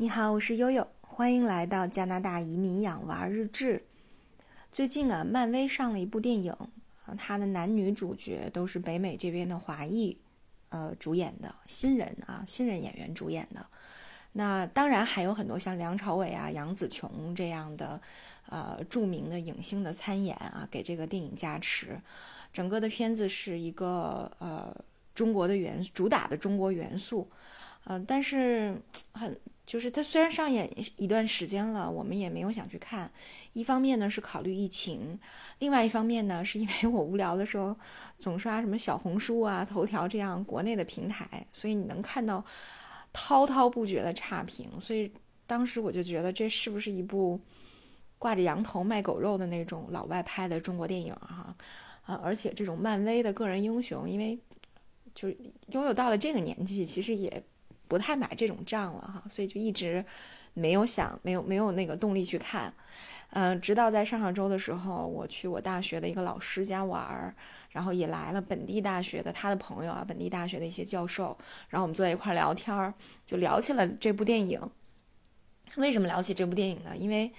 你好，我是悠悠，欢迎来到加拿大移民养娃日志。最近啊，漫威上了一部电影，它的男女主角都是北美这边的华裔，呃，主演的新人啊，新人演员主演的。那当然还有很多像梁朝伟啊、杨紫琼这样的，呃，著名的影星的参演啊，给这个电影加持。整个的片子是一个呃中国的元主打的中国元素，呃，但是很。就是它虽然上演一段时间了，我们也没有想去看。一方面呢是考虑疫情，另外一方面呢是因为我无聊的时候总刷什么小红书啊、头条这样国内的平台，所以你能看到滔滔不绝的差评。所以当时我就觉得这是不是一部挂着羊头卖狗肉的那种老外拍的中国电影哈？啊，而且这种漫威的个人英雄，因为就是拥有到了这个年纪，其实也。不太买这种账了哈，所以就一直没有想，没有没有那个动力去看，嗯，直到在上上周的时候，我去我大学的一个老师家玩儿，然后也来了本地大学的他的朋友啊，本地大学的一些教授，然后我们坐在一块儿聊天儿，就聊起了这部电影。为什么聊起这部电影呢？因为，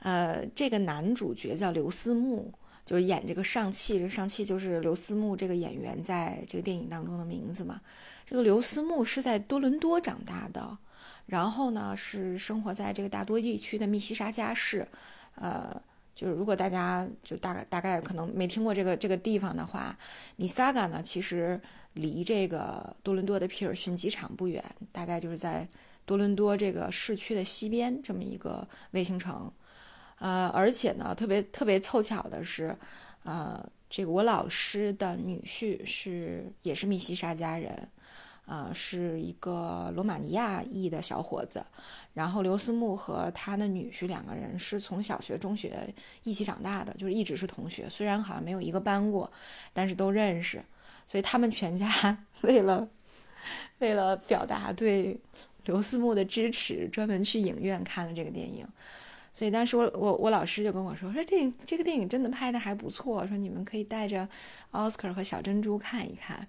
呃，这个男主角叫刘思慕。就是演这个上汽，这上汽就是刘思慕这个演员在这个电影当中的名字嘛。这个刘思慕是在多伦多长大的，然后呢是生活在这个大多地区的密西沙加市。呃，就是如果大家就大概大概可能没听过这个这个地方的话，米萨嘎呢其实离这个多伦多的皮尔逊机场不远，大概就是在多伦多这个市区的西边这么一个卫星城。呃，而且呢，特别特别凑巧的是，呃，这个我老师的女婿是也是密西沙家人，呃，是一个罗马尼亚裔的小伙子。然后刘思慕和他的女婿两个人是从小学、中学一起长大的，就是一直是同学。虽然好像没有一个班过，但是都认识。所以他们全家 为了为了表达对刘思慕的支持，专门去影院看了这个电影。所以当时我我我老师就跟我说说电影这个电影真的拍的还不错，说你们可以带着奥斯卡和小珍珠看一看。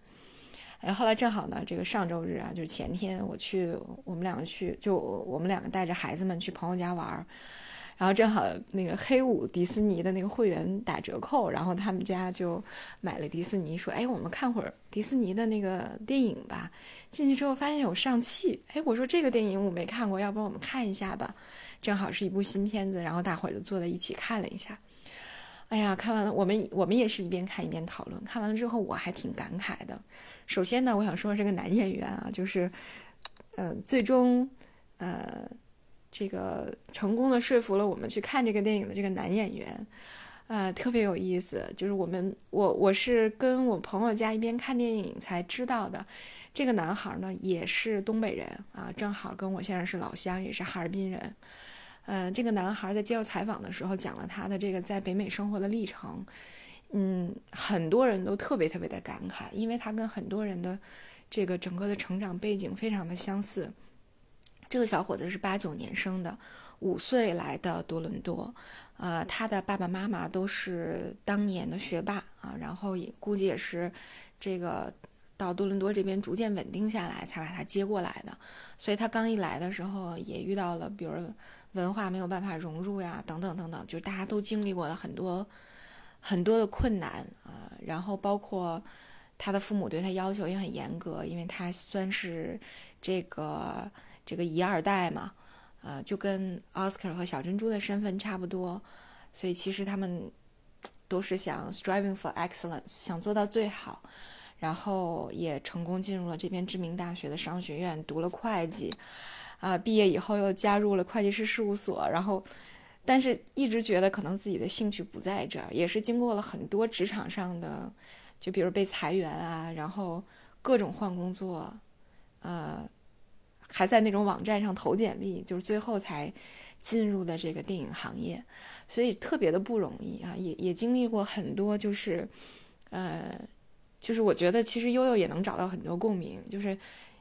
然后后来正好呢，这个上周日啊，就是前天我去我们两个去，就我们两个带着孩子们去朋友家玩儿，然后正好那个黑五迪士尼的那个会员打折扣，然后他们家就买了迪士尼，说哎我们看会儿迪士尼的那个电影吧。进去之后发现有上汽，哎我说这个电影我没看过，要不然我们看一下吧。正好是一部新片子，然后大伙儿就坐在一起看了一下。哎呀，看完了，我们我们也是一边看一边讨论。看完了之后，我还挺感慨的。首先呢，我想说这个男演员啊，就是，呃，最终，呃，这个成功的说服了我们去看这个电影的这个男演员，呃，特别有意思。就是我们，我我是跟我朋友家一边看电影才知道的。这个男孩呢，也是东北人啊，正好跟我先生是老乡，也是哈尔滨人。嗯，这个男孩在接受采访的时候讲了他的这个在北美生活的历程，嗯，很多人都特别特别的感慨，因为他跟很多人的这个整个的成长背景非常的相似。这个小伙子是八九年生的，五岁来的多伦多，呃，他的爸爸妈妈都是当年的学霸啊，然后也估计也是这个。到多伦多这边逐渐稳定下来，才把他接过来的。所以他刚一来的时候，也遇到了，比如文化没有办法融入呀，等等等等，就大家都经历过了很多很多的困难啊。然后包括他的父母对他要求也很严格，因为他算是这个这个一二代嘛，呃，就跟奥斯卡和小珍珠的身份差不多。所以其实他们都是想 striving for excellence，想做到最好。然后也成功进入了这边知名大学的商学院，读了会计，啊，毕业以后又加入了会计师事务所，然后，但是一直觉得可能自己的兴趣不在这儿，也是经过了很多职场上的，就比如被裁员啊，然后各种换工作，呃，还在那种网站上投简历，就是最后才进入的这个电影行业，所以特别的不容易啊，也也经历过很多，就是，呃。就是我觉得其实悠悠也能找到很多共鸣，就是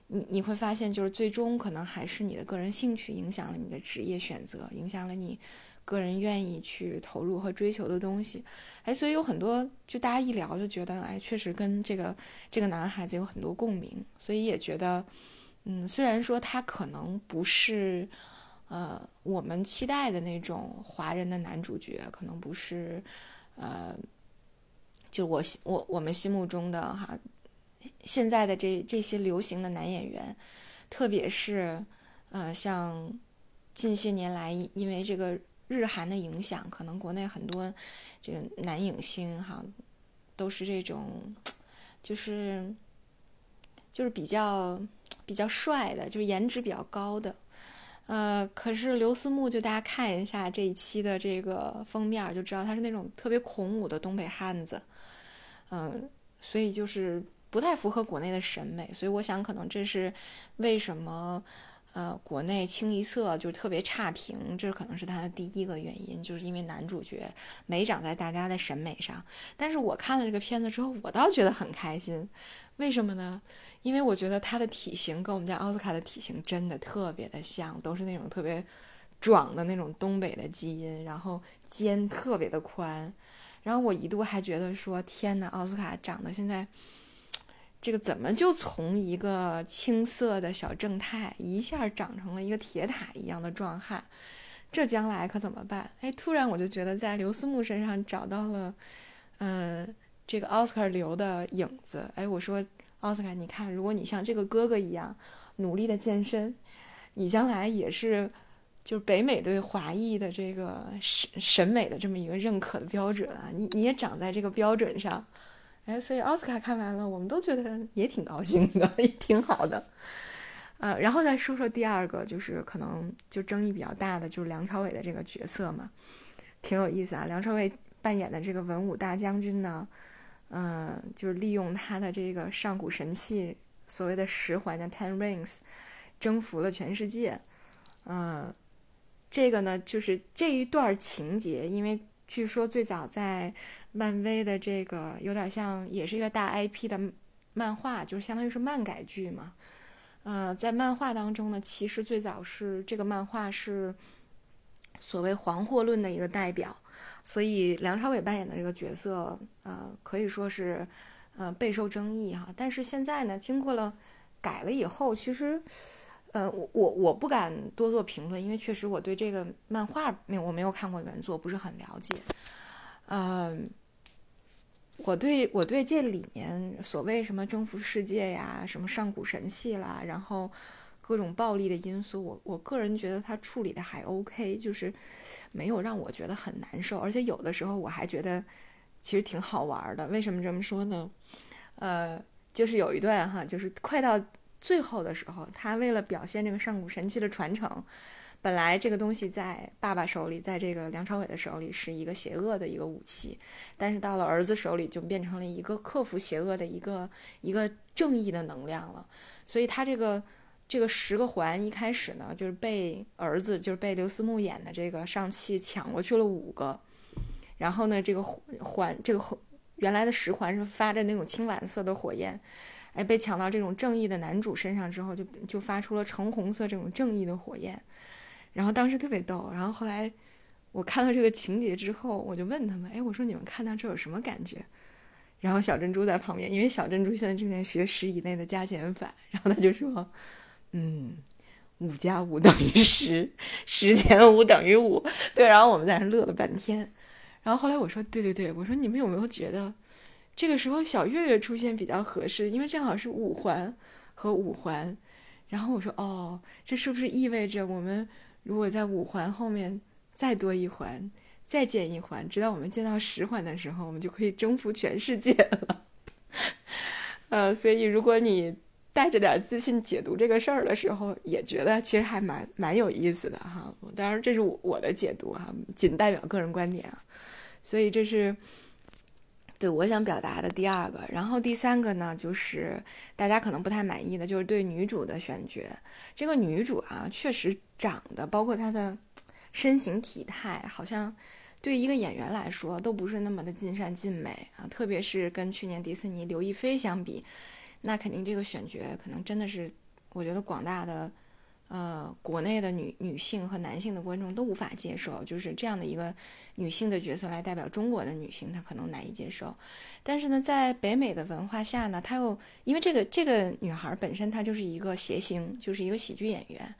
你你会发现，就是最终可能还是你的个人兴趣影响了你的职业选择，影响了你个人愿意去投入和追求的东西。哎，所以有很多就大家一聊就觉得，哎，确实跟这个这个男孩子有很多共鸣，所以也觉得，嗯，虽然说他可能不是呃我们期待的那种华人的男主角，可能不是呃，就我我我们心目中的哈，现在的这这些流行的男演员，特别是呃像近些年来因为这个日韩的影响，可能国内很多这个男影星哈都是这种。就是就是比较比较帅的，就是颜值比较高的，呃，可是刘思慕就大家看一下这一期的这个封面就知道他是那种特别孔武的东北汉子，嗯，所以就是不太符合国内的审美，所以我想可能这是为什么。呃，国内清一色就特别差评，这可能是他的第一个原因，就是因为男主角没长在大家的审美上。但是我看了这个片子之后，我倒觉得很开心，为什么呢？因为我觉得他的体型跟我们家奥斯卡的体型真的特别的像，都是那种特别壮的那种东北的基因，然后肩特别的宽。然后我一度还觉得说，天呐，奥斯卡长得现在。这个怎么就从一个青涩的小正太一下长成了一个铁塔一样的壮汉？这将来可怎么办？哎，突然我就觉得在刘思慕身上找到了，嗯，这个奥斯卡流的影子。哎，我说奥斯卡，你看，如果你像这个哥哥一样努力的健身，你将来也是就是北美对华裔的这个审审美的这么一个认可的标准啊！你你也长在这个标准上。哎，所以奥斯卡看完了，我们都觉得也挺高兴的，也挺好的。呃，然后再说说第二个，就是可能就争议比较大的，就是梁朝伟的这个角色嘛，挺有意思啊。梁朝伟扮演的这个文武大将军呢，嗯，就是利用他的这个上古神器，所谓的十环的 Ten Rings，征服了全世界。嗯，这个呢，就是这一段情节，因为。据说最早在漫威的这个有点像，也是一个大 IP 的漫画，就是相当于是漫改剧嘛。呃，在漫画当中呢，其实最早是这个漫画是所谓黄祸论的一个代表，所以梁朝伟扮演的这个角色，呃，可以说是呃备受争议哈。但是现在呢，经过了改了以后，其实。呃，我我我不敢多做评论，因为确实我对这个漫画没我没有看过原作，不是很了解。嗯，我对我对这里面所谓什么征服世界呀，什么上古神器啦，然后各种暴力的因素，我我个人觉得他处理的还 OK，就是没有让我觉得很难受，而且有的时候我还觉得其实挺好玩的。为什么这么说呢？呃，就是有一段哈，就是快到。最后的时候，他为了表现这个上古神器的传承，本来这个东西在爸爸手里，在这个梁朝伟的手里是一个邪恶的一个武器，但是到了儿子手里就变成了一个克服邪恶的一个一个正义的能量了。所以他这个这个十个环一开始呢，就是被儿子就是被刘思慕演的这个上汽抢过去了五个，然后呢，这个环这个原来的十环是发着那种青蓝色的火焰。哎，被抢到这种正义的男主身上之后，就就发出了橙红色这种正义的火焰，然后当时特别逗。然后后来我看到这个情节之后，我就问他们：“哎，我说你们看到这有什么感觉？”然后小珍珠在旁边，因为小珍珠现在正在学十以内的加减法，然后他就说：“嗯，五加五等于十，十减五等于五。”对，然后我们在那乐了半天。然后后来我说：“对对对，我说你们有没有觉得？”这个时候小月月出现比较合适，因为正好是五环和五环。然后我说：“哦，这是不是意味着我们如果在五环后面再多一环，再建一环，直到我们建到十环的时候，我们就可以征服全世界了？” 呃，所以如果你带着点自信解读这个事儿的时候，也觉得其实还蛮蛮有意思的哈。当然，这是我的解读哈，仅代表个人观点啊。所以这是。对，我想表达的第二个，然后第三个呢，就是大家可能不太满意的，就是对女主的选角。这个女主啊，确实长得，包括她的身形体态，好像对一个演员来说都不是那么的尽善尽美啊。特别是跟去年迪士尼刘亦菲相比，那肯定这个选角可能真的是，我觉得广大的呃，国内的女女性和男性的观众都无法接受，就是这样的一个女性的角色来代表中国的女性，她可能难以接受。但是呢，在北美的文化下呢，她又因为这个这个女孩本身她就是一个谐星，就是一个喜剧演员，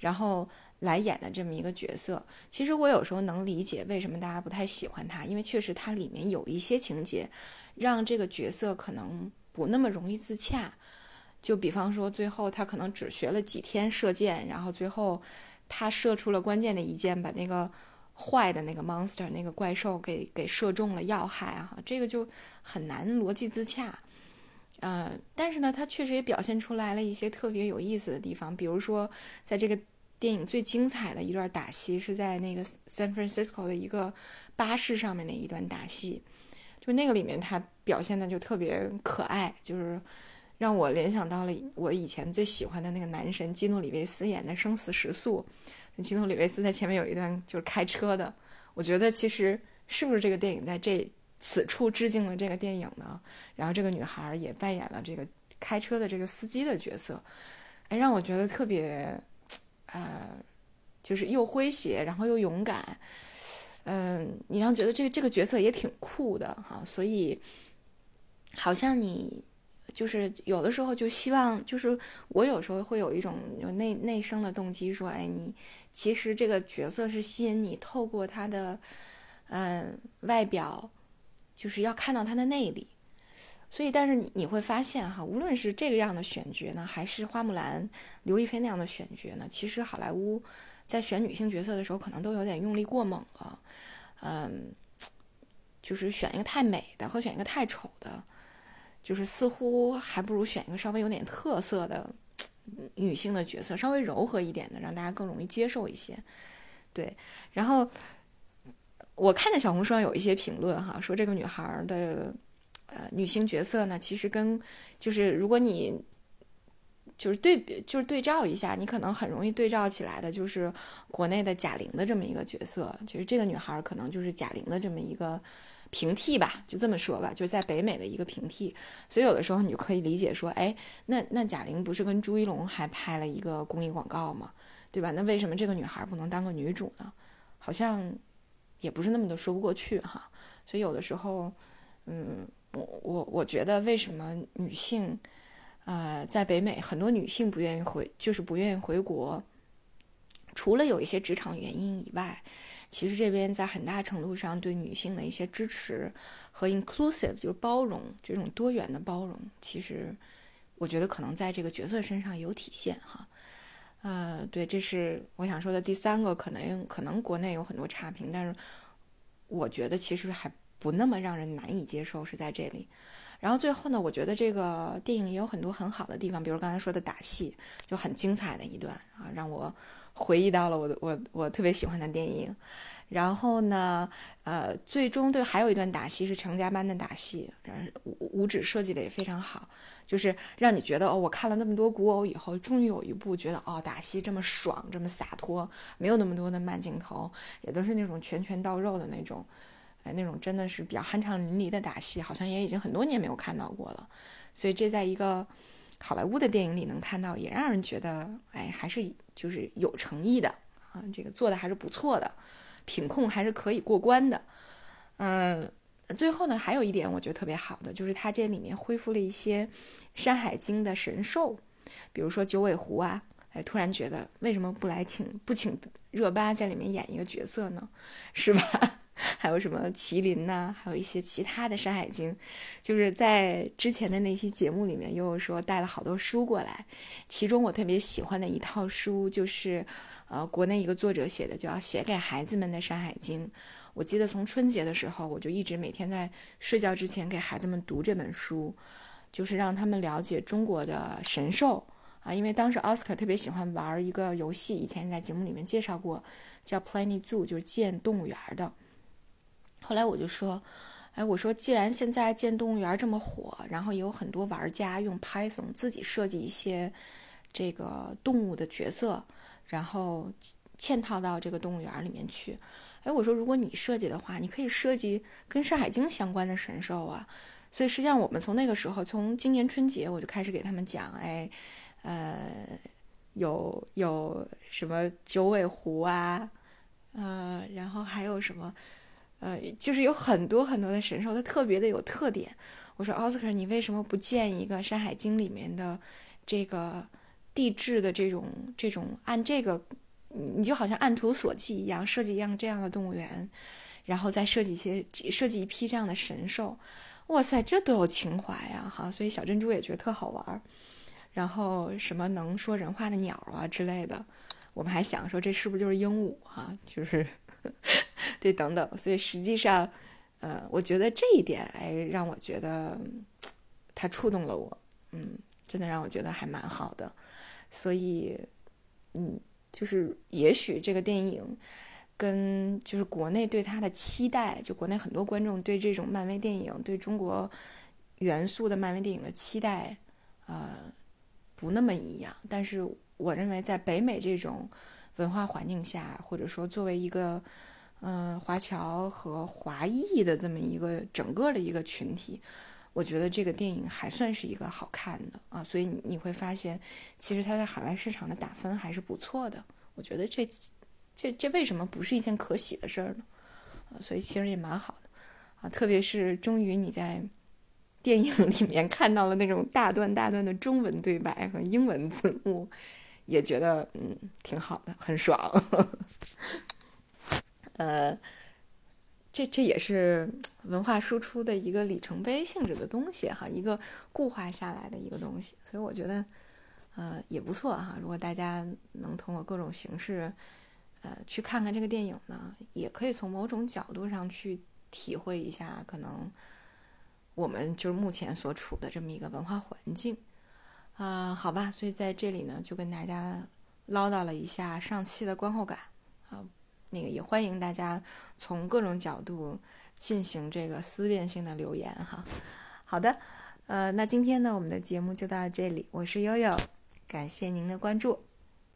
然后来演的这么一个角色。其实我有时候能理解为什么大家不太喜欢她，因为确实她里面有一些情节，让这个角色可能不那么容易自洽。就比方说，最后他可能只学了几天射箭，然后最后他射出了关键的一箭，把那个坏的那个 monster 那个怪兽给给射中了要害啊，这个就很难逻辑自洽。呃，但是呢，他确实也表现出来了一些特别有意思的地方，比如说在这个电影最精彩的一段打戏是在那个 San Francisco 的一个巴士上面的一段打戏，就那个里面他表现的就特别可爱，就是。让我联想到了我以前最喜欢的那个男神基努里维斯演的《生死时速》，基努里维斯在前面有一段就是开车的。我觉得其实是不是这个电影在这此处致敬了这个电影呢？然后这个女孩也扮演了这个开车的这个司机的角色，哎，让我觉得特别，呃，就是又诙谐，然后又勇敢，嗯，你让觉得这个这个角色也挺酷的哈。所以好像你。就是有的时候就希望，就是我有时候会有一种有内内生的动机，说，哎，你其实这个角色是吸引你，透过他的，嗯，外表，就是要看到他的内里。所以，但是你你会发现哈，无论是这个样的选角呢，还是花木兰、刘亦菲那样的选角呢，其实好莱坞在选女性角色的时候，可能都有点用力过猛了。嗯，就是选一个太美的和选一个太丑的。就是似乎还不如选一个稍微有点特色的女性的角色，稍微柔和一点的，让大家更容易接受一些。对，然后我看见小红书上有一些评论哈，说这个女孩的呃女性角色呢，其实跟就是如果你就是对比就是对照一下，你可能很容易对照起来的，就是国内的贾玲的这么一个角色，其实这个女孩可能就是贾玲的这么一个。平替吧，就这么说吧，就是在北美的一个平替，所以有的时候你就可以理解说，哎，那那贾玲不是跟朱一龙还拍了一个公益广告吗？对吧？那为什么这个女孩不能当个女主呢？好像也不是那么的说不过去哈。所以有的时候，嗯，我我我觉得为什么女性，呃，在北美很多女性不愿意回，就是不愿意回国，除了有一些职场原因以外。其实这边在很大程度上对女性的一些支持和 inclusive 就是包容这种多元的包容，其实我觉得可能在这个角色身上有体现哈。呃，对，这是我想说的第三个，可能可能国内有很多差评，但是我觉得其实还不那么让人难以接受是在这里。然后最后呢，我觉得这个电影也有很多很好的地方，比如刚才说的打戏就很精彩的一段啊，让我。回忆到了我我我特别喜欢的电影，然后呢，呃，最终对还有一段打戏是成家班的打戏，五五指设计的也非常好，就是让你觉得哦，我看了那么多古偶以后，终于有一部觉得哦，打戏这么爽，这么洒脱，没有那么多的慢镜头，也都是那种拳拳到肉的那种，那种真的是比较酣畅淋漓的打戏，好像也已经很多年没有看到过了，所以这在一个好莱坞的电影里能看到，也让人觉得哎，还是。就是有诚意的啊，这个做的还是不错的，品控还是可以过关的。嗯，最后呢，还有一点我觉得特别好的，就是它这里面恢复了一些《山海经》的神兽，比如说九尾狐啊。哎，突然觉得为什么不来请不请热巴在里面演一个角色呢？是吧？还有什么麒麟呐？还有一些其他的《山海经》，就是在之前的那期节目里面，悠悠说带了好多书过来。其中我特别喜欢的一套书，就是呃国内一个作者写的，叫《写给孩子们的山海经》。我记得从春节的时候，我就一直每天在睡觉之前给孩子们读这本书，就是让他们了解中国的神兽啊。因为当时奥斯卡特别喜欢玩一个游戏，以前在节目里面介绍过，叫 Planet Zoo，就是建动物园的。后来我就说，哎，我说既然现在建动物园这么火，然后也有很多玩家用 Python 自己设计一些这个动物的角色，然后嵌套到这个动物园里面去。哎，我说如果你设计的话，你可以设计跟《山海经》相关的神兽啊。所以实际上我们从那个时候，从今年春节我就开始给他们讲，哎，呃，有有什么九尾狐啊，呃，然后还有什么，呃，就是有很多很多的神兽，它特别的有特点。我说奥斯卡，你为什么不建一个《山海经》里面的这个地质的这种这种按这个，你就好像按图索骥一样设计一样这样的动物园，然后再设计一些设计一批这样的神兽？哇塞，这多有情怀呀！哈，所以小珍珠也觉得特好玩儿。然后什么能说人话的鸟啊之类的，我们还想说这是不是就是鹦鹉哈？就是 对等等。所以实际上，呃，我觉得这一点哎，让我觉得它触动了我，嗯，真的让我觉得还蛮好的。所以，嗯，就是也许这个电影跟就是国内对它的期待，就国内很多观众对这种漫威电影、对中国元素的漫威电影的期待，呃。不那么一样，但是我认为在北美这种文化环境下，或者说作为一个嗯华侨和华裔的这么一个整个的一个群体，我觉得这个电影还算是一个好看的啊，所以你会发现，其实它在海外市场的打分还是不错的。我觉得这这这为什么不是一件可喜的事儿呢？啊，所以其实也蛮好的啊，特别是终于你在。电影里面看到了那种大段大段的中文对白和英文字幕，也觉得嗯挺好的，很爽。呃，这这也是文化输出的一个里程碑性质的东西哈，一个固化下来的一个东西，所以我觉得呃也不错哈。如果大家能通过各种形式呃去看看这个电影呢，也可以从某种角度上去体会一下可能。我们就是目前所处的这么一个文化环境，啊，好吧，所以在这里呢，就跟大家唠叨了一下上期的观后感，啊，那个也欢迎大家从各种角度进行这个思辨性的留言哈。好的，呃，那今天呢，我们的节目就到这里，我是悠悠，感谢您的关注。